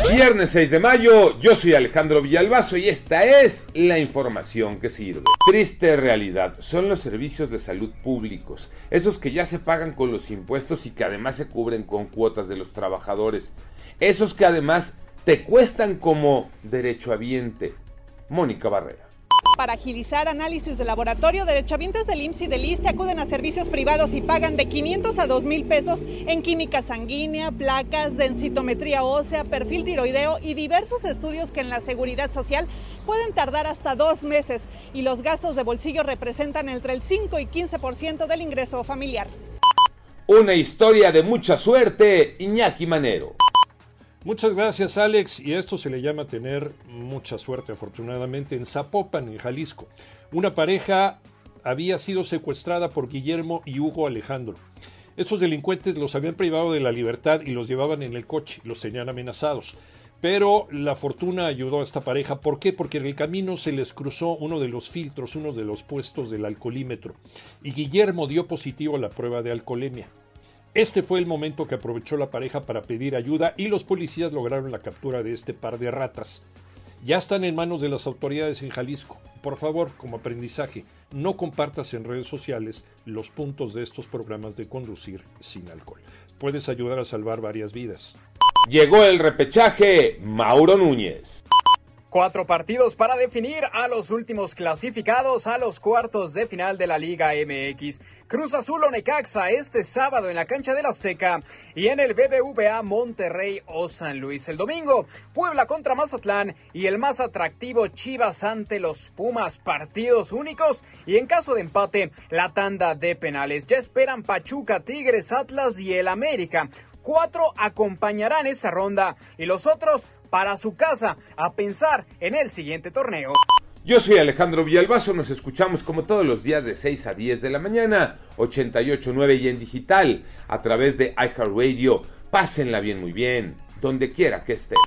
Viernes 6 de mayo, yo soy Alejandro Villalbazo y esta es la información que sirve. Triste realidad, son los servicios de salud públicos, esos que ya se pagan con los impuestos y que además se cubren con cuotas de los trabajadores, esos que además te cuestan como derechohabiente. Mónica Barrera. Para agilizar análisis de laboratorio, derechohabientes del IMSS y del ISTE acuden a servicios privados y pagan de 500 a 2 mil pesos en química sanguínea, placas, densitometría ósea, perfil tiroideo y diversos estudios que en la seguridad social pueden tardar hasta dos meses y los gastos de bolsillo representan entre el 5 y 15% del ingreso familiar. Una historia de mucha suerte, Iñaki Manero. Muchas gracias Alex y a esto se le llama tener mucha suerte afortunadamente en Zapopan, en Jalisco. Una pareja había sido secuestrada por Guillermo y Hugo Alejandro. Estos delincuentes los habían privado de la libertad y los llevaban en el coche, los tenían amenazados. Pero la fortuna ayudó a esta pareja. ¿Por qué? Porque en el camino se les cruzó uno de los filtros, uno de los puestos del alcoholímetro. Y Guillermo dio positivo a la prueba de alcoholemia. Este fue el momento que aprovechó la pareja para pedir ayuda y los policías lograron la captura de este par de ratas. Ya están en manos de las autoridades en Jalisco. Por favor, como aprendizaje, no compartas en redes sociales los puntos de estos programas de conducir sin alcohol. Puedes ayudar a salvar varias vidas. Llegó el repechaje, Mauro Núñez. Cuatro partidos para definir a los últimos clasificados a los cuartos de final de la Liga MX. Cruz Azul o Necaxa este sábado en la cancha de la Seca y en el BBVA Monterrey o San Luis. El domingo, Puebla contra Mazatlán y el más atractivo Chivas ante los Pumas. Partidos únicos y en caso de empate, la tanda de penales. Ya esperan Pachuca, Tigres, Atlas y el América. Cuatro acompañarán esa ronda y los otros para su casa a pensar en el siguiente torneo. Yo soy Alejandro Villalbazo, nos escuchamos como todos los días de 6 a 10 de la mañana, 88.9 y en digital, a través de iHeartRadio. Pásenla bien, muy bien, donde quiera que estén.